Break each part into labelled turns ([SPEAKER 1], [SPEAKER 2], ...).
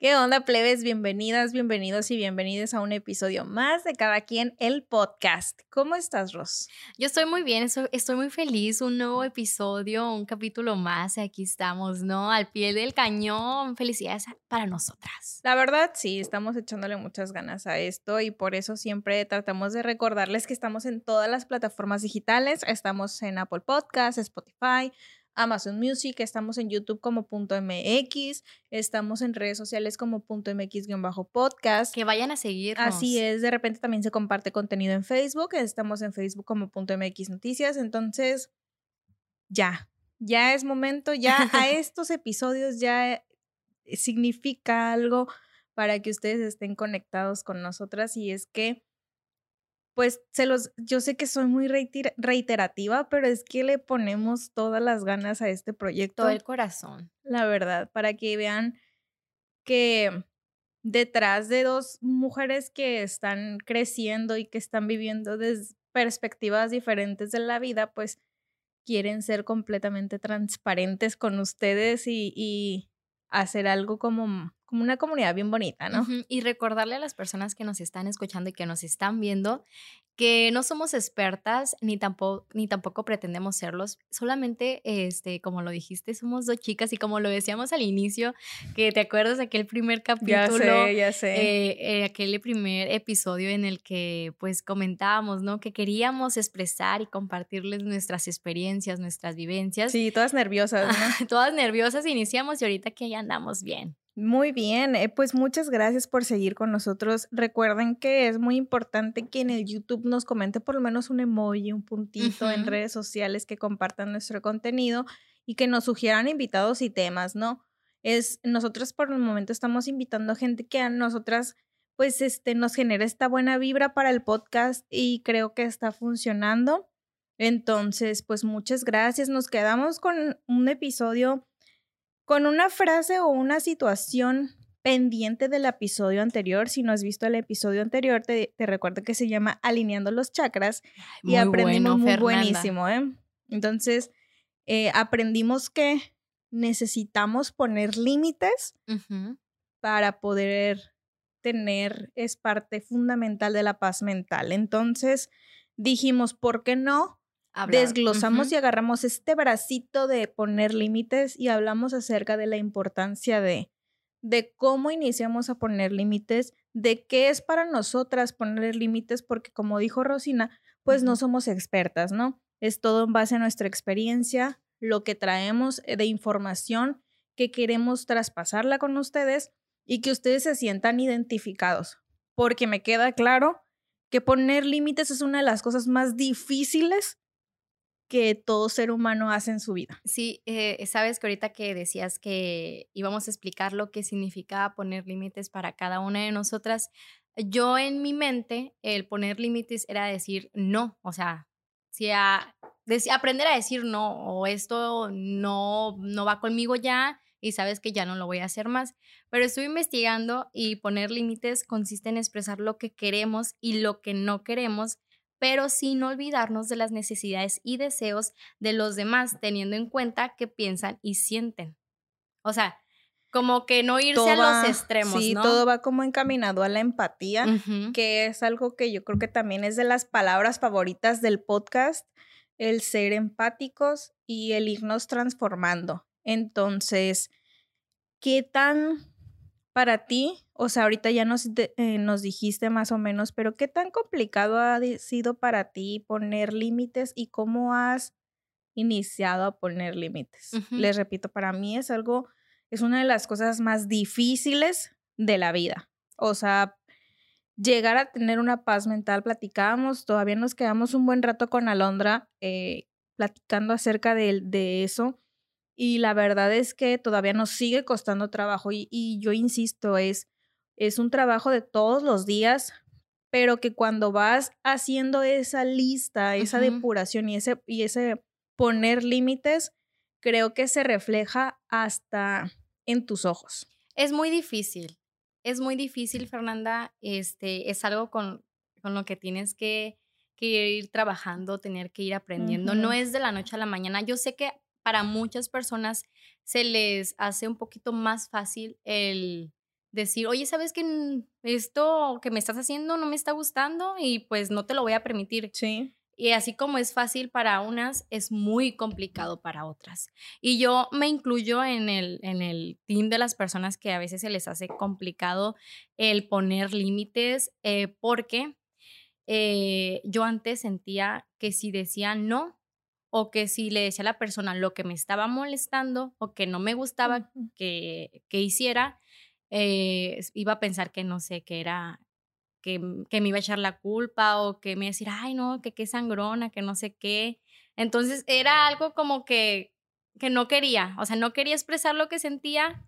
[SPEAKER 1] ¿Qué onda, plebes? Bienvenidas, bienvenidos y bienvenidas a un episodio más de Cada quien el podcast. ¿Cómo estás, Ros?
[SPEAKER 2] Yo estoy muy bien, estoy, estoy muy feliz. Un nuevo episodio, un capítulo más. y Aquí estamos, ¿no? Al pie del cañón. Felicidades para nosotras.
[SPEAKER 1] La verdad, sí, estamos echándole muchas ganas a esto y por eso siempre tratamos de recordarles que estamos en todas las plataformas digitales. Estamos en Apple Podcasts, Spotify, Amazon Music, estamos en YouTube como punto .mx, estamos en redes sociales como punto .mx-podcast.
[SPEAKER 2] Que vayan a seguirnos.
[SPEAKER 1] Así es, de repente también se comparte contenido en Facebook, estamos en Facebook como punto .mx noticias, entonces ya, ya es momento, ya a estos episodios ya significa algo para que ustedes estén conectados con nosotras y es que pues se los yo sé que soy muy reitera- reiterativa, pero es que le ponemos todas las ganas a este proyecto,
[SPEAKER 2] Todo el corazón.
[SPEAKER 1] la verdad, para que vean que detrás de dos mujeres que están creciendo y que están viviendo desde perspectivas diferentes de la vida, pues quieren ser completamente transparentes con ustedes y, y hacer algo como, como una comunidad bien bonita, ¿no?
[SPEAKER 2] Y recordarle a las personas que nos están escuchando y que nos están viendo que no somos expertas ni tampoco, ni tampoco pretendemos serlos. Solamente, este, como lo dijiste, somos dos chicas y como lo decíamos al inicio, que te acuerdas de aquel primer
[SPEAKER 1] Ya
[SPEAKER 2] capítulo.
[SPEAKER 1] sé, ya sé.
[SPEAKER 2] eh, eh, aquel primer episodio en el que pues comentábamos, ¿no? Que queríamos expresar y compartirles nuestras experiencias, nuestras vivencias.
[SPEAKER 1] sí, todas nerviosas, ¿no?
[SPEAKER 2] Todas nerviosas iniciamos y ahorita que ya andamos bien.
[SPEAKER 1] Muy bien, eh, pues muchas gracias por seguir con nosotros. Recuerden que es muy importante que en el YouTube nos comente por lo menos un emoji, un puntito en redes sociales que compartan nuestro contenido y que nos sugieran invitados y temas, ¿no? Es nosotros por el momento estamos invitando gente que a nosotras pues este nos genera esta buena vibra para el podcast y creo que está funcionando. Entonces, pues muchas gracias. Nos quedamos con un episodio con una frase o una situación pendiente del episodio anterior. Si no has visto el episodio anterior, te, te recuerdo que se llama Alineando los chakras y
[SPEAKER 2] Muy
[SPEAKER 1] aprendimos
[SPEAKER 2] bueno,
[SPEAKER 1] muy
[SPEAKER 2] Fernanda.
[SPEAKER 1] buenísimo, ¿eh? Entonces, eh, aprendimos que necesitamos poner límites para poder tener, es parte fundamental de la paz mental. Entonces, dijimos, ¿por qué no?
[SPEAKER 2] Hablar.
[SPEAKER 1] desglosamos y agarramos este bracito de poner límites y hablamos acerca de la importancia de, de cómo iniciamos a poner límites, de qué es para nosotras poner límites, porque como dijo Rosina, pues no somos expertas, ¿no? Es todo en base a nuestra experiencia, lo que traemos eh, de información que queremos traspasarla con ustedes y que ustedes se sientan identificados, porque me queda claro que poner límites es una de las cosas más difíciles que todo ser humano hace en su vida.
[SPEAKER 2] Sí, eh, sabes que ahorita que decías que íbamos a explicar lo que significaba poner límites para cada una de nosotras, yo en mi mente el poner límites era decir no, o sea, si aprender a decir no o esto no, no va conmigo ya y sabes que ya no lo voy a hacer más. Pero estuve investigando y poner límites consiste en expresar lo que queremos y lo que no queremos, pero sin olvidarnos de las necesidades y deseos de los demás, teniendo en cuenta que piensan y sienten. O sea, como que no irse a
[SPEAKER 1] va-
[SPEAKER 2] los extremos,
[SPEAKER 1] sí,
[SPEAKER 2] ¿no?
[SPEAKER 1] todo va como encaminado a la empatía, que es algo que yo creo que también es de las palabras favoritas del podcast, el ser empáticos y el irnos transformando. Entonces, ¿qué tan para ti, o sea, ahorita ya nos, de- eh, nos dijiste más o menos, pero qué tan complicado ha sido para ti poner límites y cómo has iniciado a poner límites? Les repito, para mí es algo, es una de las cosas más difíciles de la vida. O sea, llegar a tener una paz mental, platicábamos, todavía nos quedamos un buen rato con Alondra eh, platicando acerca de, de eso. Y la verdad es que todavía nos sigue costando trabajo y, y yo insisto, es es un trabajo de todos los días, pero que cuando vas haciendo esa lista, esa depuración y ese, y ese poner límites, creo que se refleja hasta en tus ojos.
[SPEAKER 2] Es muy difícil, es muy difícil, Fernanda. Este, es algo con, con lo que tienes que, que, ir trabajando, tener que ir aprendiendo. No es de la noche a la mañana. Yo sé que para muchas personas se les hace un poquito más fácil el decir, oye, ¿sabes que esto que me estás haciendo no me está gustando y pues no te lo voy a permitir?
[SPEAKER 1] Sí.
[SPEAKER 2] Y así como es fácil para unas, es muy complicado para otras. Y yo me incluyo en el, en el team de las personas que a veces se les hace complicado el poner límites eh, porque eh, yo antes sentía que si decía no o que si le decía a la persona lo que me estaba molestando o que no me gustaba que, que hiciera, eh, iba a pensar que no sé, que era Mm, que, me iba a echar la culpa o que me iba a decir, ay, no, que qué sangrona, que no sé qué. Entonces era algo como que, que no quería, o sea, no quería expresar lo que sentía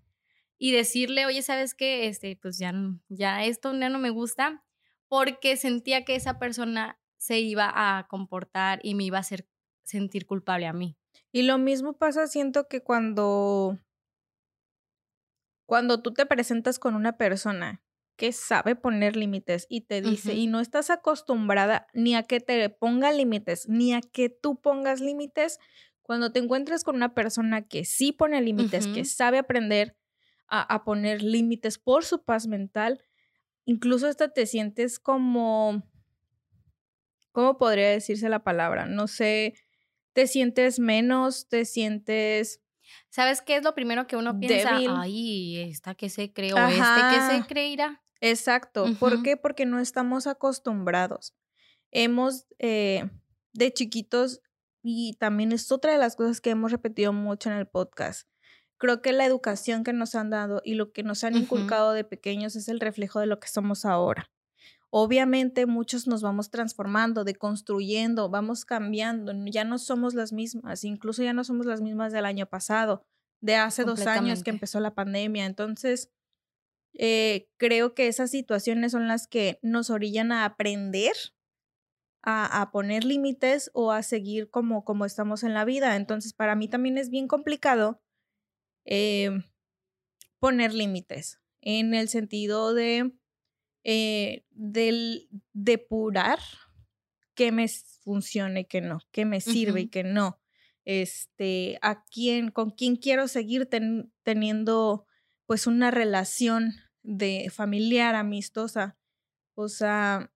[SPEAKER 2] y decirle, oye, ¿sabes qué? Este, pues ya, ya esto ya no me gusta, porque sentía que esa persona se iba a comportar y me iba a hacer sentir culpable a mí.
[SPEAKER 1] Y lo mismo pasa, siento que cuando, cuando tú te presentas con una persona que sabe poner límites y te dice, y no estás acostumbrada ni a que te ponga límites, ni a que tú pongas límites, cuando te encuentres con una persona que sí pone límites, que sabe aprender a, poner límites por su paz mental, incluso hasta te sientes como, ¿cómo podría decirse la palabra? No sé, te sientes menos, te sientes...
[SPEAKER 2] ¿Sabes qué es lo primero que uno piensa? Ay, esta que se creó, este que se creerá.
[SPEAKER 1] Exacto. ¿Por qué? Porque no estamos acostumbrados. Hemos, eh, de chiquitos, y también es otra de las cosas que hemos repetido mucho en el podcast. Creo que la educación que nos han dado y lo que nos han inculcado de pequeños es el reflejo de lo que somos ahora. Obviamente muchos nos vamos transformando, deconstruyendo, vamos cambiando, ya no somos las mismas, incluso ya no somos las mismas del año pasado, de hace dos años que empezó la pandemia. Entonces, eh, creo que esas situaciones son las que nos orillan a aprender a, poner límites o a seguir como, como estamos en la vida. Entonces, para mí también es bien complicado eh, poner límites en el sentido de eh, del depurar qué me funcione y qué no, qué me sirve y qué no. Este, a quién, con quién quiero seguir teniendo pues una relación de familiar, amistosa. O sea,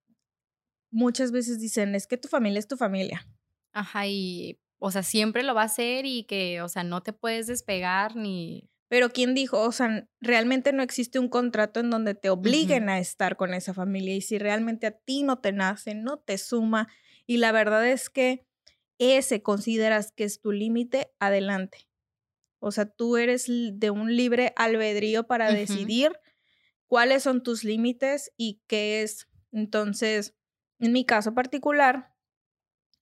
[SPEAKER 1] muchas veces dicen, es que tu familia es tu familia.
[SPEAKER 2] Ajá, y, o sea, siempre lo va a hacer y que, o sea, no te puedes despegar ni...
[SPEAKER 1] Pero ¿quién dijo? O sea, realmente no existe un contrato en donde te obliguen a estar con esa familia y si realmente a ti no te nace, no te suma y la verdad es que ese consideras que es tu límite, adelante. O sea, tú eres de un libre albedrío para decidir cuáles son tus límites y qué es. Entonces, en mi caso particular,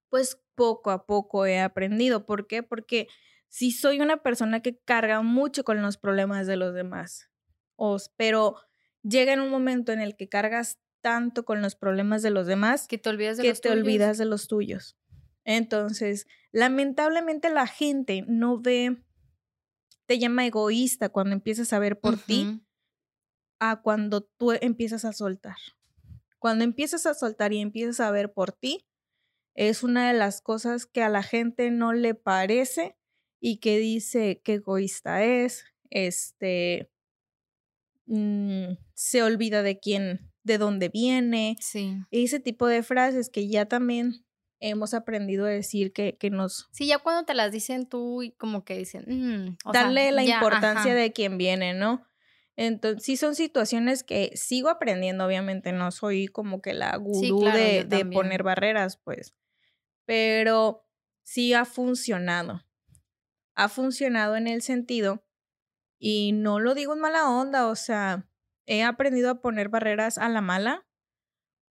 [SPEAKER 1] pues poco a poco he aprendido. ¿Por qué? Porque si soy una persona que carga mucho con los problemas de los demás, pero llega en un momento en el que cargas tanto con los problemas de los demás
[SPEAKER 2] que te olvidas de,
[SPEAKER 1] que
[SPEAKER 2] los,
[SPEAKER 1] te olvidas de los tuyos. Entonces, lamentablemente la gente no ve te llama egoísta cuando empiezas a ver por ti a cuando tú empiezas a soltar. Cuando empiezas a soltar y empiezas a ver por ti, es una de las cosas que a la gente no le parece y que dice que egoísta es, este, mm, se olvida de quién, de dónde viene.
[SPEAKER 2] Sí.
[SPEAKER 1] Ese tipo de frases que ya también hemos aprendido a decir que, que nos...
[SPEAKER 2] Sí, ya cuando te las dicen tú y como que dicen... Mm",
[SPEAKER 1] darle la importancia de quien viene, ¿no? Entonces, sí son situaciones que sigo aprendiendo, obviamente, no soy como que la gurú de, de poner barreras, pues, pero sí ha funcionado. Ha funcionado en el sentido, y no lo digo en mala onda, o sea, he aprendido a poner barreras a la mala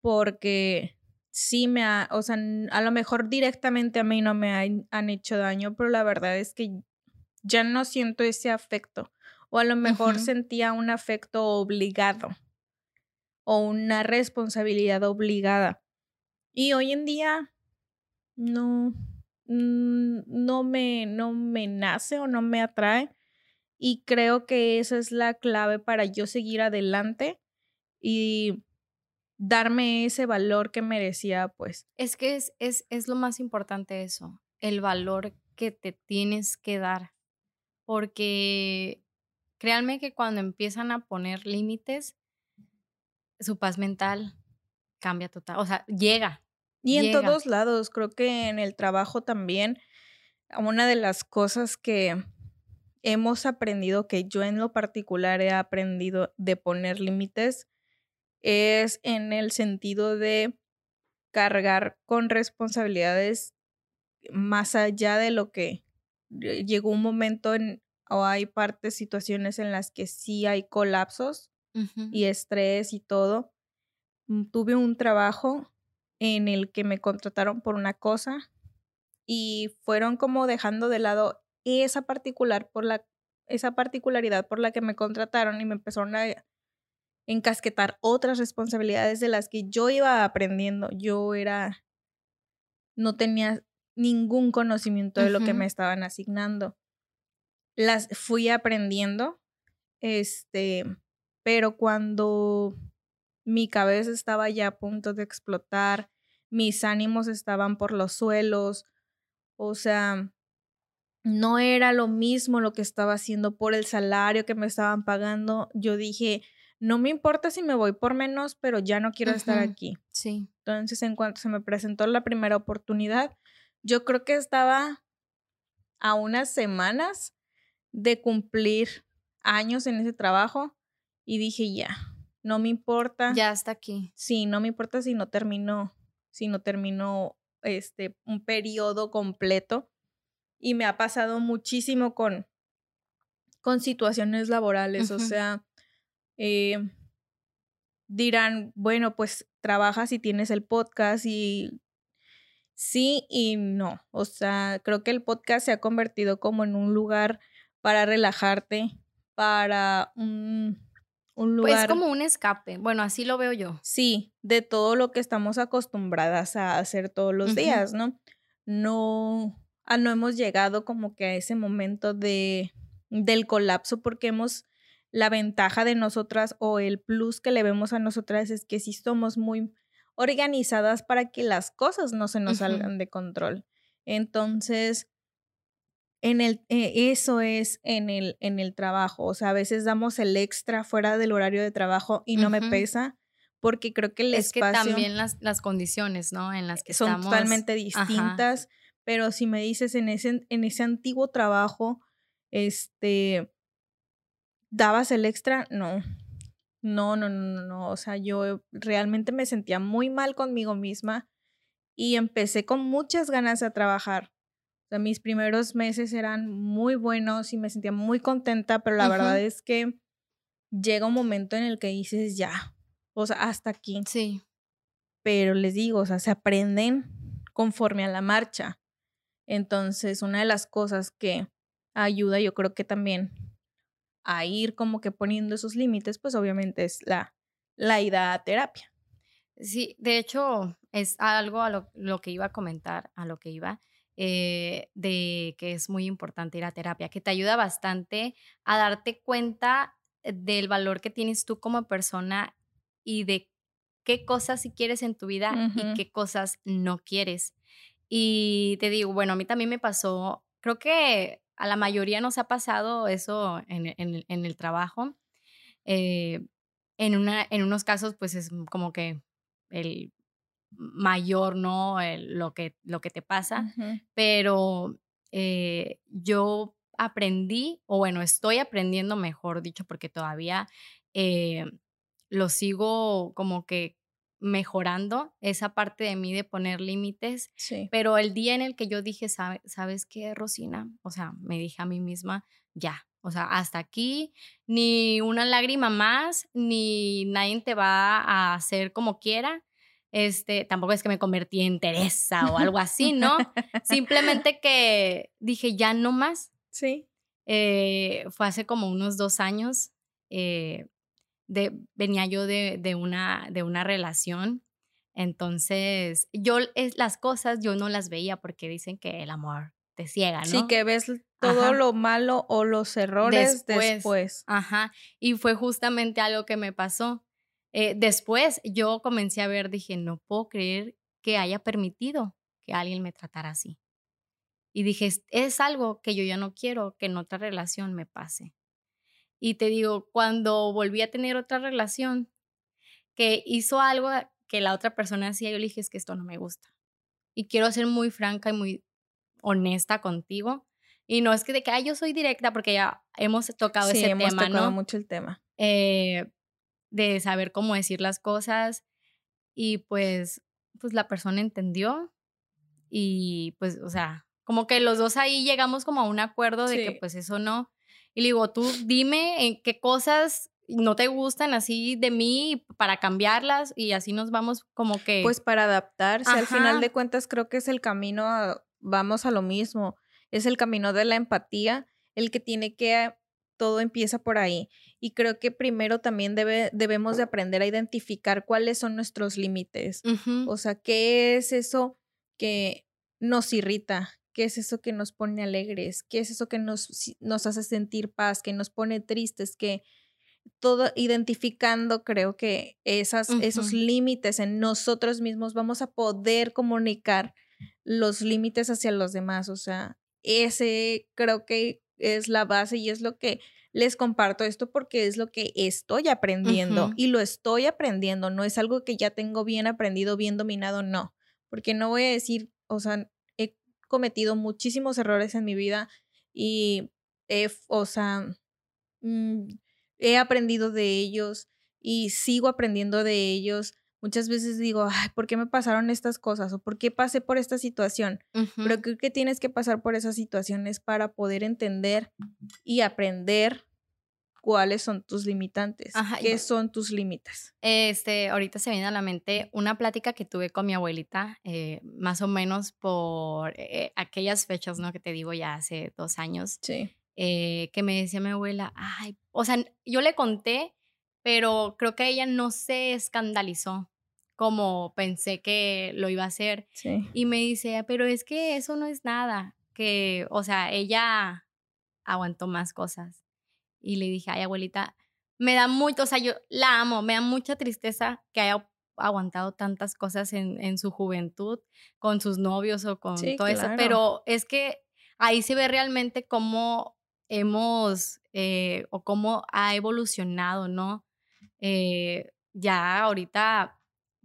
[SPEAKER 1] porque sí me ha, o sea, a lo mejor directamente a mí no me han hecho daño, pero la verdad es que ya no siento ese afecto. O a lo mejor sentía un afecto obligado. o una responsabilidad obligada. Y hoy en día no, no, me, no me nace o no me atrae. Y creo que esa es la clave para yo seguir adelante y darme ese valor que merecía, pues.
[SPEAKER 2] Es que es, es, es lo más importante eso, el valor que te tienes que dar. Porque créanme que cuando empiezan a poner límites, su paz mental cambia total. O sea, llega.
[SPEAKER 1] Y en todos lados, creo que en el trabajo también, una de las cosas que hemos aprendido, que yo en lo particular he aprendido de poner límites, es en el sentido de cargar con responsabilidades más allá de lo que llegó un momento en, o hay partes, situaciones en las que sí hay colapsos y estrés y todo. Mm, tuve un trabajo en el que me contrataron por una cosa y fueron como dejando de lado esa particular por la esa particularidad por la que me contrataron y me empezaron a encasquetar otras responsabilidades de las que yo iba aprendiendo. Yo era no tenía ningún conocimiento de lo que me estaban asignando. Las fui aprendiendo este pero cuando mi cabeza estaba ya a punto de explotar, mis ánimos estaban por los suelos, o sea, no era lo mismo lo que estaba haciendo por el salario que me estaban pagando. Yo dije, no me importa si me voy por menos, pero ya no quiero estar aquí.
[SPEAKER 2] Sí.
[SPEAKER 1] Entonces, en cuanto se me presentó la primera oportunidad, yo creo que estaba a unas semanas de cumplir años en ese trajo y dije, ya, no me importa.
[SPEAKER 2] Ya está aquí.
[SPEAKER 1] Sí, no me importa si no terminó, si no terminó este, un periodo completo. Y me ha pasado muchísimo con, con situaciones laborales, o sea, eh, dirán, bueno, pues trabajas y tienes el podcast y sí y no. O sea, creo que el podcast se ha convertido como en un lugar para relajarte, para un, un pues, lugar.
[SPEAKER 2] Pues como un escape. Bueno, así lo veo yo.
[SPEAKER 1] Sí, de todo lo que estamos acostumbradas a hacer todos los días, ¿no? No, ah, no hemos llegado como que a ese momento de del colapso porque hemos la ventaja de nosotras o el plus que le vemos a nosotras es que sí somos muy organizadas para que las cosas no se nos salgan de control. Entonces, en el, eh, eso es en el, en el trabajo. O sea, a veces damos el extra fuera del horario de trabajo y no me pesa porque creo que el
[SPEAKER 2] es
[SPEAKER 1] espacio...
[SPEAKER 2] Es que también las, las condiciones, ¿no? En las que
[SPEAKER 1] son
[SPEAKER 2] estamos...
[SPEAKER 1] totalmente distintas, pero si me dices en ese, en ese antiguo trabajo, este, dabas el extra, no. No, no, no, no, o sea, yo realmente me sentía muy mal conmigo misma y empecé con muchas ganas a trabajar mis primeros meses eran muy buenos y me sentía muy contenta, pero la verdad es que llega un momento en el que dices, ya, o sea, hasta aquí.
[SPEAKER 2] Sí.
[SPEAKER 1] Pero les digo, o sea, se aprenden conforme a la marcha. Entonces, una de las cosas que ayuda, yo creo que también a ir como que poniendo esos límites, pues obviamente es la, la ida a terapia.
[SPEAKER 2] Sí, de hecho, es algo a lo, lo que iba a comentar, a lo que iba eh, de que es muy importante ir a terapia, que te ayuda bastante a darte cuenta del valor que tienes tú como persona y de qué cosas sí quieres en tu vida y qué cosas no quieres. Y te digo, bueno, a mí también me pasó, creo que a la mayoría nos ha pasado eso en, en, el trabajo. Eh, en, una, en unos casos, pues es como que el mayor, ¿no? lo, que, lo que te pasa, pero eh, yo aprendí, o bueno, estoy aprendiendo, mejor dicho, porque todavía eh, lo sigo como que mejorando esa parte de mí de poner límites, pero el día en el que yo dije, ¿sabes qué, Rosina? O sea, me dije a mí misma, ya, o sea, hasta aquí, ni una lágrima más, ni nadie te va a hacer como quiera, este, tampoco es que me convertí en Teresa o algo así, ¿no? Simplemente que dije, ya no más.
[SPEAKER 1] Sí.
[SPEAKER 2] Eh, fue hace como unos dos años. Eh, de, venía yo de, de, una, de una relación. Entonces, yo es, las cosas yo no las veía porque dicen que el amor te ciega, ¿no?
[SPEAKER 1] Sí, que ves todo lo malo o los errores después.
[SPEAKER 2] Ajá. Y fue justamente algo que me pasó. Eh, después yo comencé a ver, dije, no puedo creer que haya permitido que alguien me tratara así. Y dije, es algo que yo ya no quiero que en otra relación me pase. Y te digo, cuando volví a tener otra relación que hizo algo que la otra persona hacía, yo le dije, es que esto no me gusta. Y quiero ser muy franca y muy honesta contigo. Y no es que de que, yo soy directa, porque ya hemos tocado ese hemos tema, tocado
[SPEAKER 1] mucho el tema.
[SPEAKER 2] Eh, de saber cómo decir las cosas. Y pues, pues la persona entendió. Y pues, o sea, como que los dos ahí llegamos como a un acuerdo de que pues eso no. Y le digo, tú dime en qué cosas no te gustan así de mí para cambiarlas y así nos vamos como que...
[SPEAKER 1] Pues para adaptarse, al final de cuentas creo que es el camino, vamos a lo mismo, es el camino de la empatía, el que tiene que, todo empieza por ahí. Y creo que primero también debe, debemos de aprender a identificar cuáles son nuestros límites. O sea, ¿qué es eso que nos irrita? ¿Qué es eso que nos pone alegres? ¿Qué es eso que nos, nos hace sentir paz? Que nos pone tristes? Que todo identificando, creo que esas, esos límites en nosotros mismos vamos a poder comunicar los límites hacia los demás. O sea, ese creo que es la base y es lo que les comparto esto porque es lo que estoy aprendiendo y lo estoy aprendiendo. No es algo que ya tengo bien aprendido, bien dominado, no. Porque no voy a decir, o sea, he cometido muchísimos errores en mi vida y, o sea, mm, he aprendido de ellos y sigo aprendiendo de ellos. Muchas veces digo, Ay, ¿por qué me pasaron estas cosas? ¿O por qué pasé por esta situación? Pero creo que tienes que pasar por esas situaciones para poder entender y aprender cuáles son tus limitantes, qué son tus límites.
[SPEAKER 2] Este, ahorita se viene a la mente una plática que tuve con mi abuelita, eh, más o menos por eh, aquellas fechas, ¿no? Que te digo ya hace dos años.
[SPEAKER 1] Sí.
[SPEAKER 2] Eh, que me decía mi abuela, ay, o sea, yo le conté, pero creo que ella no se escandalizó como pensé que lo iba a hacer. Y me dice, pero es que eso no es nada, que, o sea, ella aguantó más cosas. Y le dije, ay, abuelita, me da mucho, o sea, yo la amo, me da mucha tristeza que haya aguantado tantas cosas en, en su juventud con sus novios o con todo eso, pero es que ahí se ve realmente cómo hemos eh, o cómo ha evolucionado, ¿no? Eh, ya ahorita,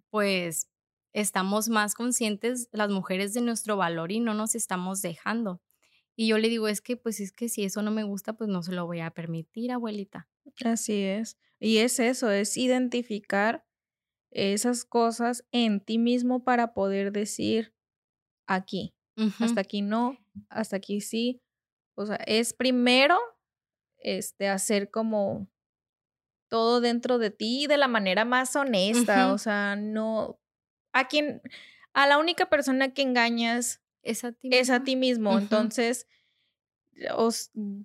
[SPEAKER 2] pues, estamos más conscientes las mujeres de nuestro valor y no nos estamos dejando. Y yo le digo, es que, pues, es que si eso no me gusta, pues no se lo voy a permitir, abuelita.
[SPEAKER 1] Así es. Y es eso, es identificar esas cosas en ti mismo para poder decir aquí, hasta aquí no, hasta aquí sí, o sea, es primero este, hacer como todo dentro de ti de la manera más honesta. O sea, no. A quien. A la única persona que engañas
[SPEAKER 2] es a ti
[SPEAKER 1] mismo. Es a ti mismo. Entonces,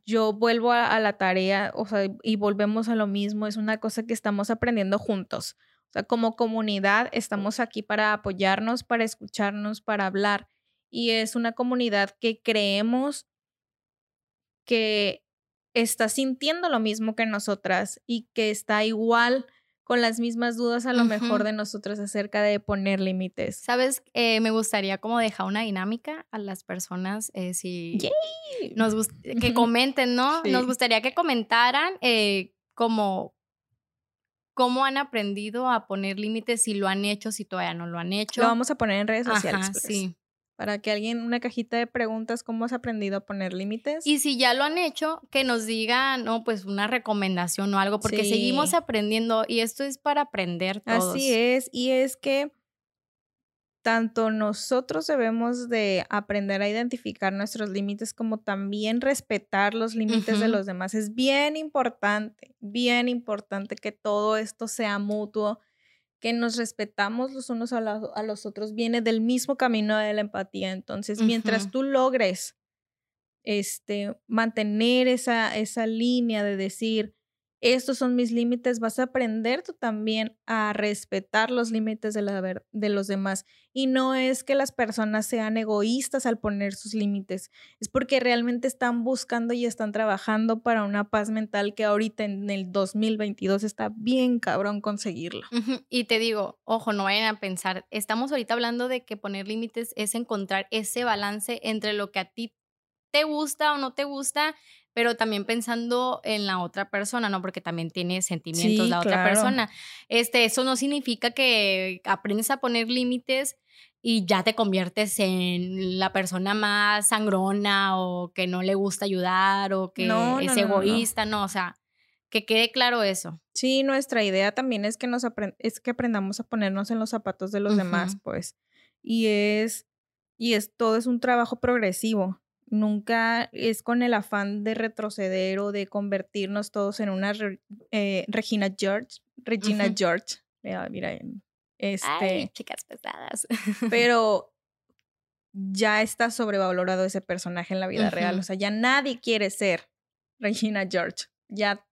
[SPEAKER 1] yo vuelvo a, la tarea, o sea, y volvemos a lo mismo. Es una cosa que estamos aprendiendo juntos. O sea, como comunidad estamos aquí para apoyarnos, para escucharnos, para hablar. Y es una comunidad que creemos que está sintiendo lo mismo que nosotras y que está igual con las mismas dudas a lo mejor de nosotras acerca de poner límites.
[SPEAKER 2] Sabes, eh, me gustaría como dejar una dinámica a las personas eh, si nos que comenten, ¿no? Nos gustaría que comentaran eh, como cómo han aprendido a poner límites, si lo han hecho, si todavía no lo han hecho.
[SPEAKER 1] Lo vamos a poner en redes sociales. Sí para que alguien, una cajita de preguntas, ¿cómo has aprendido a poner límites?
[SPEAKER 2] Y si ya lo han hecho, que nos digan, no, pues una recomendación o algo, porque seguimos aprendiendo y esto es para aprender todos.
[SPEAKER 1] Así es, y es que tanto nosotros debemos de aprender a identificar nuestros límites como también respetar los límites de los demás. Es bien importante, bien importante que todo esto sea mutuo que nos respetamos los unos a, los otros viene del mismo camino de la empatía. Entonces, mientras tú logres este, mantener esa, esa línea de decir, estos son mis límites, vas a aprender tú también a respetar los límites de, los demás. Y no es que las personas sean egoístas al poner sus límites, es porque realmente están buscando y están trabajando para una paz mental que ahorita en el 2022 está bien cabrón conseguirlo.
[SPEAKER 2] Y te digo, ojo, no vayan a pensar, estamos ahorita hablando de que poner límites es encontrar ese balance entre lo que a ti te gusta o no te gusta pero también pensando en la otra persona, ¿no? Porque también tiene sentimientos la otra persona. Este, eso no significa que aprendes a poner límites y ya te conviertes en la persona más sangrona o que no le gusta ayudar o que es egoísta, no, o sea, que quede claro eso.
[SPEAKER 1] Sí, nuestra idea también es que nos es que aprendamos a ponernos en los zapatos de los demás, pues. Y es y es todo es un trabajo progresivo nunca es con el afán de retroceder o de convertirnos todos en una eh, Regina George, Regina George. mira, este,
[SPEAKER 2] chicas pesadas.
[SPEAKER 1] pero ya está sobrevalorado ese personaje en la vida real. O sea, ya nadie quiere ser Regina George. Ya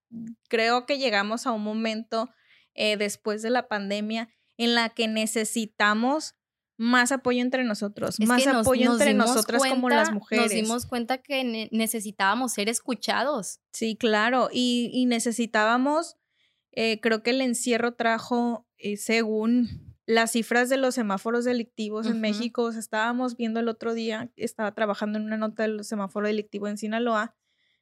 [SPEAKER 1] creo que llegamos a un momento eh, después de la pandemia en la que necesitamos más apoyo entre nosotros, más apoyo entre nosotras como las mujeres.
[SPEAKER 2] Nos dimos cuenta que necesitábamos ser escuchados.
[SPEAKER 1] Sí, claro, y, necesitábamos, eh, creo que el encierro trajo, eh, según las cifras de los semáforos delictivos en México, estábamos viendo el otro día, estaba trabajando en una nota del semáforo delictivo en Sinaloa,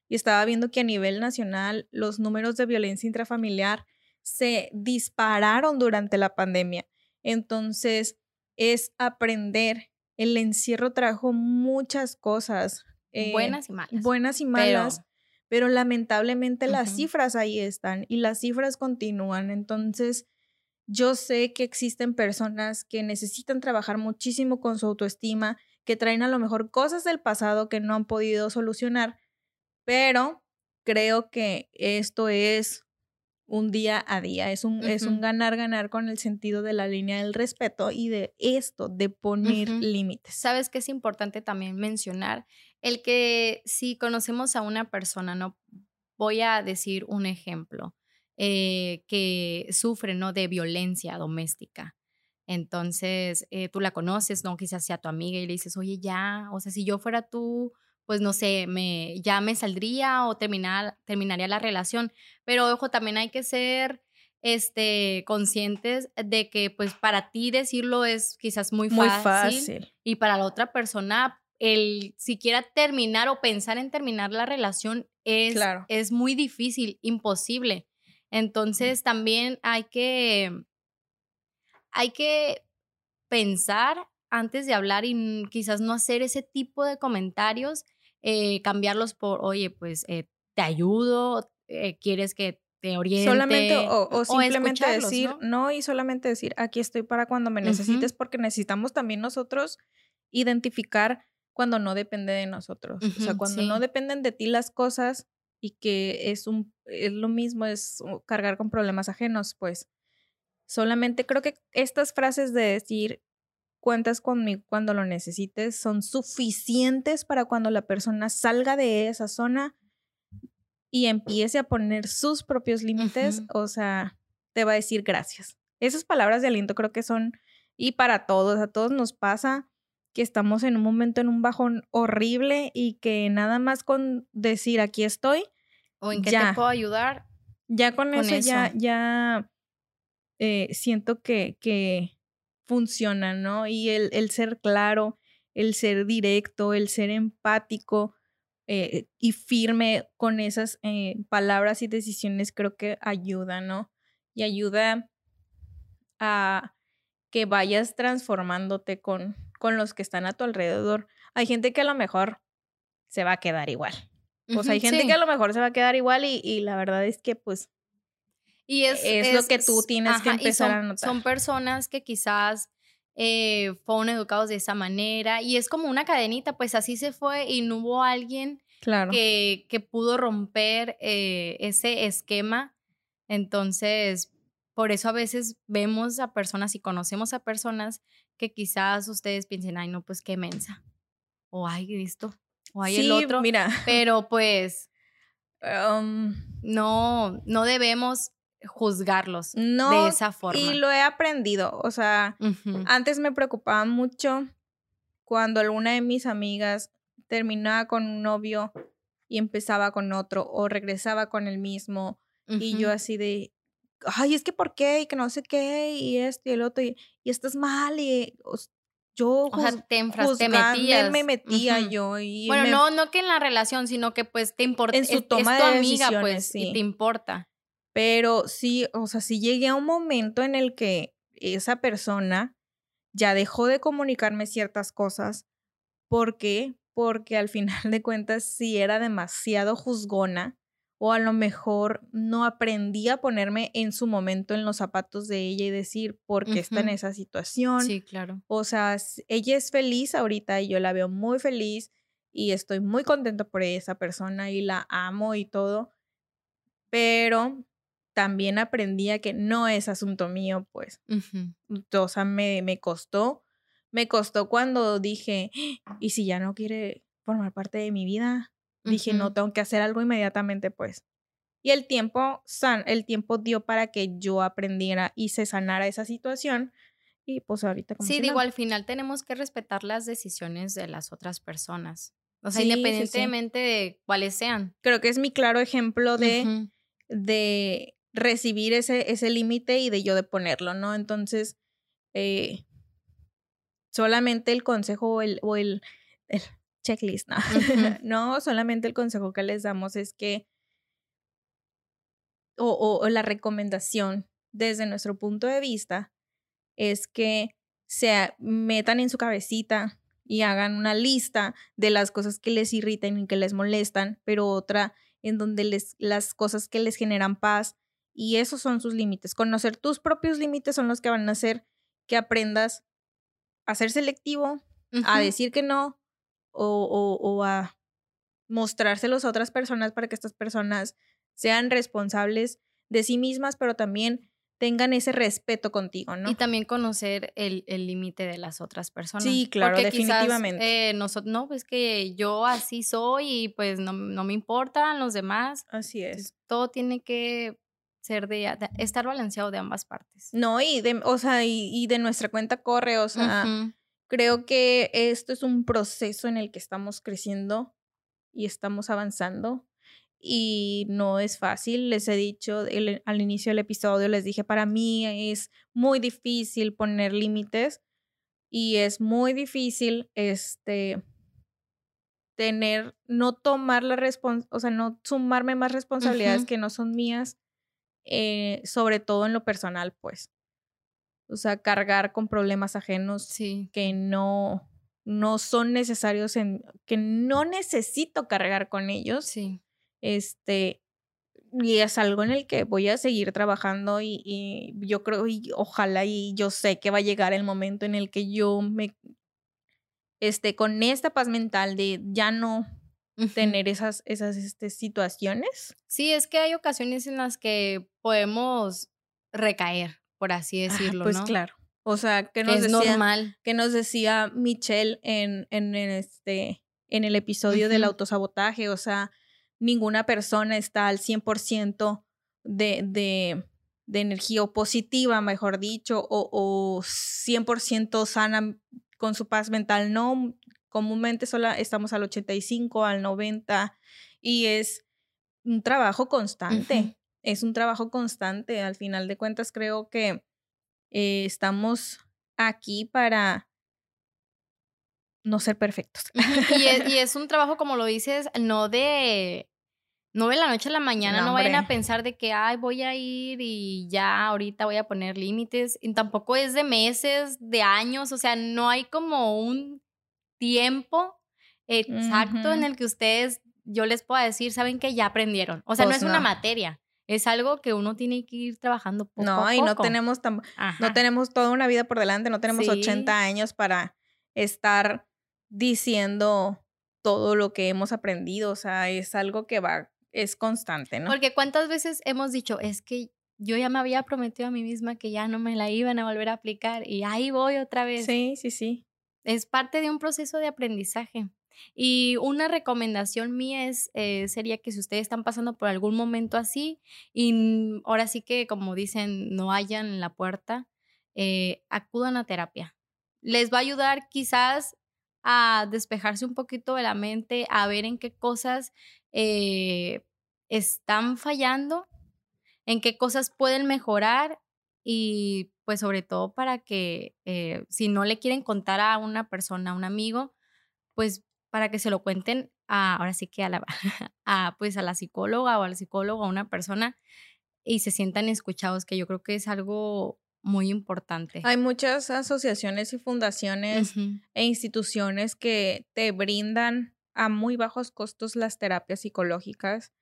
[SPEAKER 1] y estaba viendo que a nivel nacional los números de violencia intrafamiliar se dispararon durante la pandemia. Entonces, es aprender. El encierro trajo muchas cosas.
[SPEAKER 2] Eh, buenas y malas.
[SPEAKER 1] Buenas y malas. Pero, lamentablemente las cifras ahí están y las cifras continúan. Entonces, yo sé que existen personas que necesitan trabajar muchísimo con su autoestima, que traen a lo mejor cosas del pasado que no han podido solucionar, pero creo que esto es un día a día, es un, es un ganar, ganar con el sentido de la línea del respeto y de esto, de poner límites.
[SPEAKER 2] Sabes que es importante también mencionar el que si conocemos a una persona, no voy a decir un ejemplo, eh, que sufre ¿no? de violencia doméstica. Entonces, eh, tú la conoces, ¿no? Quizás sea tu amiga y le dices, oye, ya, o sea, si yo fuera tú, pues no sé, me, ya me saldría o terminar, terminaría la relación. Pero ojo, también hay que ser este, conscientes de que pues para ti decirlo es quizás muy fácil, muy fácil. y para la otra persona el siquiera terminar o pensar en terminar la relación es, es muy difícil, imposible. Entonces también hay que, hay que pensar antes de hablar y quizás no hacer ese tipo de comentarios eh, cambiarlos por, oye, pues eh, te ayudo, eh, quieres que te oriente.
[SPEAKER 1] Solamente o, simplemente decir ¿no? y solamente decir aquí estoy para cuando me necesites porque necesitamos también nosotros identificar cuando no depende de nosotros. o sea, cuando no dependen de ti las cosas y que es un es lo mismo es cargar con problemas ajenos, pues solamente creo que estas frases de decir cuentas conmigo cuando lo necesites, son suficientes para cuando la persona salga de esa zona y empiece a poner sus propios límites, o sea, te va a decir gracias. Esas palabras de aliento creo que son, y para todos, a todos nos pasa que estamos en un momento en un bajón horrible y que nada más con decir aquí estoy.
[SPEAKER 2] O en qué te puedo ayudar.
[SPEAKER 1] Ya con, eso, ya, ya eh, siento que, que funciona, ¿no? Y el, el ser claro, el ser directo, el ser empático eh, y firme con esas eh, palabras y decisiones creo que ayuda, ¿no? Y ayuda a que vayas transformándote con, con los que están a tu alrededor. Hay gente que a lo mejor se va a quedar igual. Pues hay gente que a lo mejor se va a quedar igual y, y la verdad es que pues y es, es, lo que tú tienes que empezar
[SPEAKER 2] a
[SPEAKER 1] notar.
[SPEAKER 2] Son personas que quizás eh, fueron educados de esa manera y es como una cadenita, pues así se fue y no hubo alguien que, que, pudo romper eh, ese esquema. Entonces, por eso a veces vemos a personas y conocemos a personas que quizás ustedes piensen, ay, no, pues qué mensa. O ay, esto. O hay el otro. Mira. Pero pues
[SPEAKER 1] Um,
[SPEAKER 2] no, no debemos juzgarlos
[SPEAKER 1] no,
[SPEAKER 2] de esa forma.
[SPEAKER 1] y lo he aprendido. O sea, antes me preocupaba mucho cuando alguna de mis amigas terminaba con un novio y empezaba con otro o regresaba con el mismo y yo así de, ay, es que por qué y que no sé qué y esto y el otro y, y estás mal y o yo
[SPEAKER 2] O sea, te, te metías.
[SPEAKER 1] me metía yo y
[SPEAKER 2] Bueno,
[SPEAKER 1] me-
[SPEAKER 2] no, no que en la relación, sino que pues te importa.
[SPEAKER 1] En su
[SPEAKER 2] es, es
[SPEAKER 1] toma
[SPEAKER 2] tu
[SPEAKER 1] de
[SPEAKER 2] amiga,
[SPEAKER 1] decisiones,
[SPEAKER 2] pues, y te importa.
[SPEAKER 1] Pero sí, o sea, sí llegué a un momento en el que esa persona ya dejó de comunicarme ciertas cosas. ¿Por qué? Porque al final de cuentas sí era demasiado juzgona o a lo mejor no aprendí a ponerme en su momento en los zapatos de ella y decir por qué está en esa situación.
[SPEAKER 2] Sí, claro.
[SPEAKER 1] O sea, ella es feliz ahorita y yo la veo muy feliz y estoy muy contenta por esa persona y la amo y todo, pero también aprendí a que no es asunto mío, pues.
[SPEAKER 2] Ujú.
[SPEAKER 1] O sea, me, me costó, me costó cuando dije, "Ah, ¿y si ya no quiere formar parte de mi vida? Dije, no, tengo que hacer algo inmediatamente, pues. Y el tiempo, san, el tiempo dio para que yo aprendiera y se sanara esa situación. Y pues ahorita como
[SPEAKER 2] Sí,
[SPEAKER 1] si
[SPEAKER 2] digo, al final tenemos que respetar las decisiones de las otras personas. O sea,
[SPEAKER 1] Sí, sí, sí.
[SPEAKER 2] independientemente de cuáles sean.
[SPEAKER 1] Creo que es mi claro ejemplo de, de recibir ese, ese límite y de yo de ponerlo, ¿no? Entonces, eh, solamente el consejo o el, o el, el checklist, ¿no? No, solamente el consejo que les damos es que, o, o- o la recomendación desde nuestro punto de vista, es que se metan en su cabecita y hagan una lista de las cosas que les irritan y que les molestan, pero otra en donde les, las cosas que les generan paz. Y esos son sus límites. Conocer tus propios límites son los que van a hacer que aprendas a ser selectivo, a decir que no o, o- o a mostrárselos a otras personas para que estas personas sean responsables de sí mismas, pero también tengan ese respeto contigo, ¿no?
[SPEAKER 2] Y también conocer el el límite de las otras personas.
[SPEAKER 1] Sí, claro,
[SPEAKER 2] Porque quizás,
[SPEAKER 1] definitivamente.
[SPEAKER 2] eh, no, pues que yo así soy y pues no, no me importan los demás.
[SPEAKER 1] Así es.
[SPEAKER 2] Entonces, todo tiene que ser de, de- estar balanceado de ambas partes.
[SPEAKER 1] No, y de, o sea, y, y de nuestra cuenta corre, o sea, creo que esto es un proceso en el que estamos creciendo y estamos avanzando y no es fácil. Les he dicho el- al inicio del episodio, les dije, para mí es muy difícil poner límites y es muy difícil, este, tener, no tomar la responsabilidad, o sea, no sumarme más responsabilidades que no son mías, eh, sobre todo en lo personal, pues. O sea, cargar con problemas ajenos
[SPEAKER 2] Sí.
[SPEAKER 1] que no, no son necesarios, en, que no necesito cargar con ellos.
[SPEAKER 2] Sí.
[SPEAKER 1] Este, y es algo en el que voy a seguir trabajando y, y yo creo, y ojalá y yo sé que va a llegar el momento en el que yo me, este, con esta paz mental de ya no tener esas, esas este, situaciones.
[SPEAKER 2] Sí, es que hay ocasiones en las que podemos recaer, por así
[SPEAKER 1] Ajá,
[SPEAKER 2] decirlo,
[SPEAKER 1] pues
[SPEAKER 2] ¿no?
[SPEAKER 1] claro. O sea, que nos
[SPEAKER 2] es
[SPEAKER 1] decía,
[SPEAKER 2] normal.
[SPEAKER 1] que nos decía Michelle en, en, este, en el episodio del autosabotaje, o sea, ninguna persona está al 100% de, de, de energía o positiva, mejor dicho, o, o 100% sana con su paz mental, no, comúnmente solo estamos al 85, al 90 y es un trabajo constante. Es un trabajo constante, al final de cuentas creo que eh, estamos aquí para no ser perfectos.
[SPEAKER 2] Y es, y es un trabajo, como lo dices, no de, no de la noche a la mañana,
[SPEAKER 1] No,
[SPEAKER 2] no, vayan a pensar de que, ay, voy a ir y ya ahorita voy a poner límites. Y tampoco es de meses, de años, o sea, no hay como un tiempo exacto en el que ustedes, yo les pueda decir, saben que ya aprendieron. O sea, no
[SPEAKER 1] Pues
[SPEAKER 2] es una materia, es algo que uno tiene que ir trabajando poco
[SPEAKER 1] No,
[SPEAKER 2] a
[SPEAKER 1] y no tenemos tam- no tenemos toda una vida por delante, no tenemos
[SPEAKER 2] Sí.
[SPEAKER 1] 80 años para estar diciendo todo lo que hemos aprendido, o sea, es algo que va, es constante, ¿no?
[SPEAKER 2] Porque cuántas veces hemos dicho, es que yo ya me había prometido a mí misma que ya no me la iban a volver a aplicar y ahí voy otra vez.
[SPEAKER 1] Sí, sí, sí.
[SPEAKER 2] Es parte de un proceso de aprendizaje. Y una recomendación mía es, eh, sería que si ustedes están pasando por algún momento así y ahora sí que, como dicen, no hayan la puerta, eh, acudan a terapia. Les va a ayudar quizás a despejarse un poquito de la mente, a ver en qué cosas eh, están fallando, en qué cosas pueden mejorar y pues sobre todo para que si no le quieren contar a una persona, a un amigo, pues para que se lo cuenten a, ahora sí que a la, a, pues a la psicóloga o al psicólogo, a una persona y se sientan escuchados, que yo creo que es algo muy importante.
[SPEAKER 1] Hay muchas asociaciones y fundaciones e instituciones que te brindan a muy bajos costos las terapias psicológicas.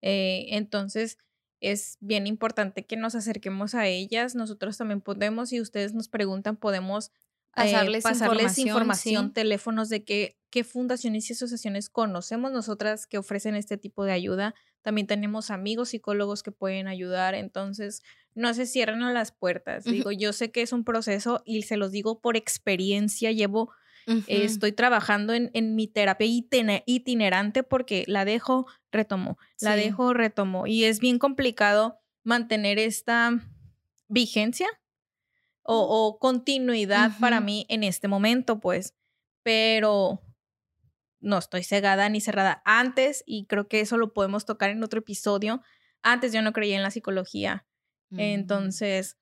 [SPEAKER 1] Eh, entonces, es bien importante que nos acerquemos a ellas. Nosotros también podemos, si ustedes nos preguntan, podemos eh, pasarles, información, teléfonos de qué, qué fundaciones y asociaciones conocemos nosotras que ofrecen este tipo de ayuda. También tenemos amigos psicólogos que pueden ayudar. Entonces, no se cierran a las puertas. Digo, yo sé que es un proceso y se los digo por experiencia. Llevo estoy trabajando en, en mi terapia itinerante porque la dejo, retomo, la dejo, retomo. Y es bien complicado mantener esta vigencia o, continuidad para mí en este momento, pues. Pero no estoy cegada ni cerrada antes y creo que eso lo podemos tocar en otro episodio. Antes yo no creía en la psicología. Mm. Entonces,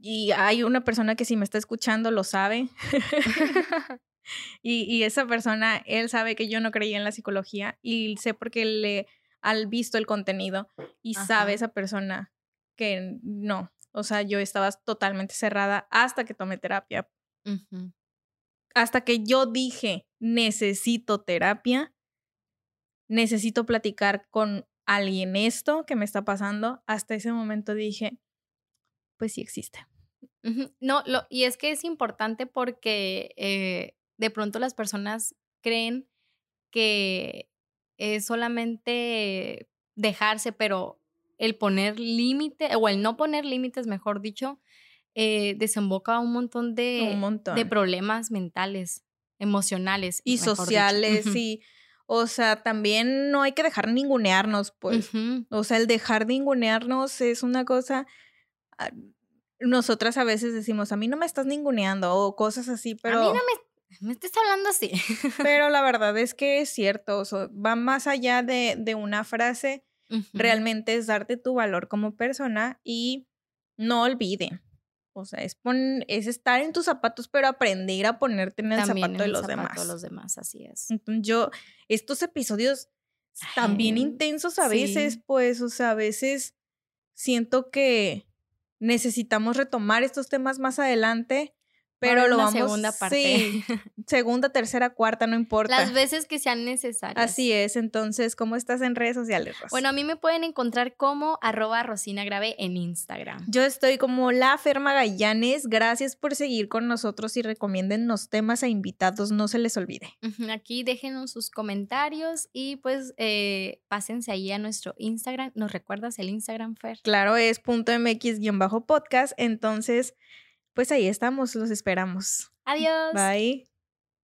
[SPEAKER 1] y hay una persona que si me está escuchando lo sabe. y, esa persona, él sabe que yo no creía en la psicología y sé porque le al visto el contenido y sabe esa persona que no. O sea, yo estaba totalmente cerrada hasta que tomé terapia. Hasta que yo dije, necesito terapia, necesito platicar con alguien esto que me está pasando. Hasta ese momento dije, pues sí existe.
[SPEAKER 2] No, lo, y es que es importante porque eh, de pronto las personas creen que es solamente dejarse, pero el poner límite, o el no poner límites, mejor dicho, eh, desemboca un montón de, de problemas mentales, emocionales.
[SPEAKER 1] Y sociales, y, o sea, también no hay que dejar ningunearnos, pues. O sea, el dejar ningunearnos es una cosa Ah, nosotras a veces decimos, a mí no me estás ninguneando o cosas así, pero...
[SPEAKER 2] A mí no me, me estás hablando así.
[SPEAKER 1] pero la verdad es que es cierto, va más allá de, de una frase, realmente es darte tu valor como persona y no olvide. O sea, es, es estar en tus zapatos, pero aprender a ponerte en el zapato de los demás.
[SPEAKER 2] los demás, así es.
[SPEAKER 1] Entonces, yo, estos episodios también intensos a veces, pues, o sea, a veces siento que necesitamos retomar estos temas más adelante, pero lo vamos
[SPEAKER 2] segunda parte.
[SPEAKER 1] Sí, segunda, tercera, cuarta, no importa.
[SPEAKER 2] Las veces que sean necesarias.
[SPEAKER 1] Así es. Entonces, ¿cómo estás en redes sociales,
[SPEAKER 2] Bueno, a mí me pueden encontrar como arroba Rosina Grave en Instagram.
[SPEAKER 1] Yo estoy como la Ferma Gallanes. Gracias por seguir con nosotros y recomiéndennos temas a invitados. No se les olvide.
[SPEAKER 2] Aquí déjenos sus comentarios y pues eh, pásense ahí a nuestro Instagram. ¿Nos recuerdas el Instagram, Fer?
[SPEAKER 1] Claro, es punto mx-podcast. Entonces pues ahí estamos, los esperamos.
[SPEAKER 2] Adiós.
[SPEAKER 1] Bye.